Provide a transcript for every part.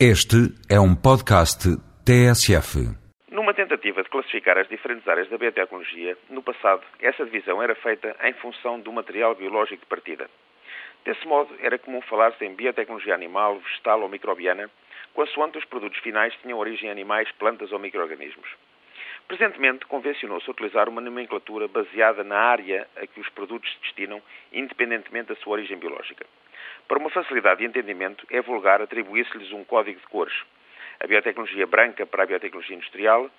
Este é um podcast TSF. Numa tentativa de classificar as diferentes áreas da biotecnologia, no passado, essa divisão era feita em função do material biológico de partida. Desse modo, era comum falar-se em biotecnologia animal, vegetal ou microbiana, consoante os produtos finais tinham origem em animais, plantas ou microorganismos. Presentemente, convencionou-se utilizar uma nomenclatura baseada na área a que os produtos se destinam, independentemente da sua origem biológica. Para uma facilidade de entendimento, é vulgar atribuir-se-lhes um código de cores. A biotecnologia branca para a biotecnologia industrial,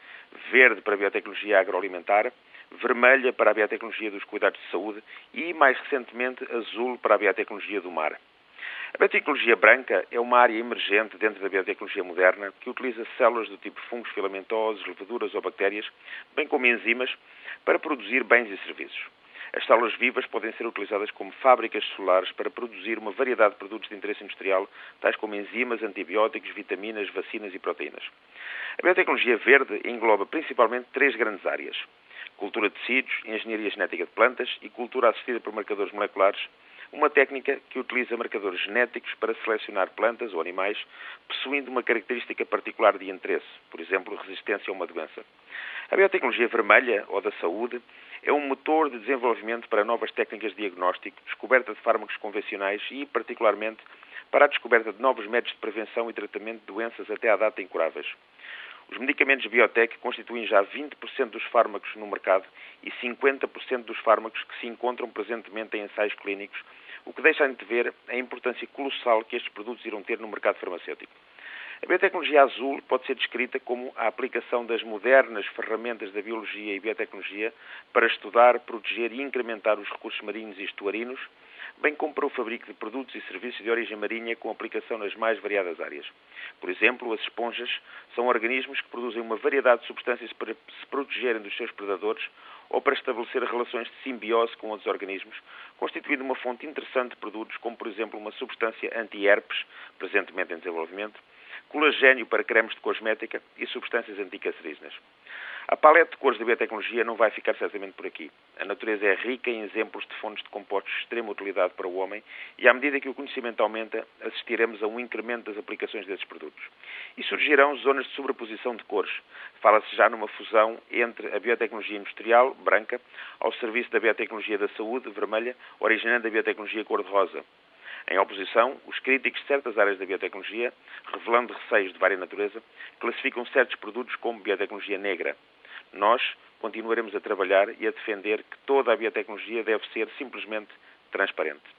verde para a biotecnologia agroalimentar, vermelha para a biotecnologia dos cuidados de saúde e, mais recentemente, azul para a biotecnologia do mar. A biotecnologia branca é uma área emergente dentro da biotecnologia moderna que utiliza células do tipo fungos filamentosos, levaduras ou bactérias, bem como enzimas, para produzir bens e serviços. As células vivas podem ser utilizadas como fábricas solares para produzir uma variedade de produtos de interesse industrial, tais como enzimas, antibióticos, vitaminas, vacinas e proteínas. A biotecnologia verde engloba principalmente três grandes áreas: cultura de tecidos, engenharia genética de plantas e cultura assistida por marcadores moleculares, uma técnica que utiliza marcadores genéticos para selecionar plantas ou animais possuindo uma característica particular de interesse, por exemplo, resistência a uma doença. A biotecnologia vermelha, ou da saúde, é um motor de desenvolvimento para novas técnicas de diagnóstico, descoberta de fármacos convencionais e, particularmente, para a descoberta de novos métodos de prevenção e tratamento de doenças até à data incuráveis. Os medicamentos biotech constituem já 20% dos fármacos no mercado e 50% dos fármacos que se encontram presentemente em ensaios clínicos, o que deixa de ver a importância colossal que estes produtos irão ter no mercado farmacêutico. A biotecnologia azul pode ser descrita como a aplicação das modernas ferramentas da biologia e biotecnologia para estudar, proteger e incrementar os recursos marinhos e estuarinos, bem como para o fabrico de produtos e serviços de origem marinha com aplicação nas mais variadas áreas. Por exemplo, as esponjas são organismos que produzem uma variedade de substâncias para se protegerem dos seus predadores ou para estabelecer relações de simbiose com outros organismos, constituindo uma fonte interessante de produtos como, por exemplo, uma substância anti-herpes, presentemente em desenvolvimento, colagênio para cremes de cosmética e substâncias anticancerígenas. A paleta de cores da biotecnologia não vai ficar certamente por aqui. A natureza é rica em exemplos de fontes de compostos de extrema utilidade para o homem e, à medida que o conhecimento aumenta, assistiremos a um incremento das aplicações desses produtos. E surgirão zonas de sobreposição de cores. Fala-se já numa fusão entre a biotecnologia industrial, branca, ao serviço da biotecnologia da saúde, vermelha, originando a biotecnologia cor-de-rosa. Em oposição, os críticos de certas áreas da biotecnologia, revelando receios de vária natureza, classificam certos produtos como biotecnologia negra. Nós continuaremos a trabalhar e a defender que toda a biotecnologia deve ser simplesmente transparente.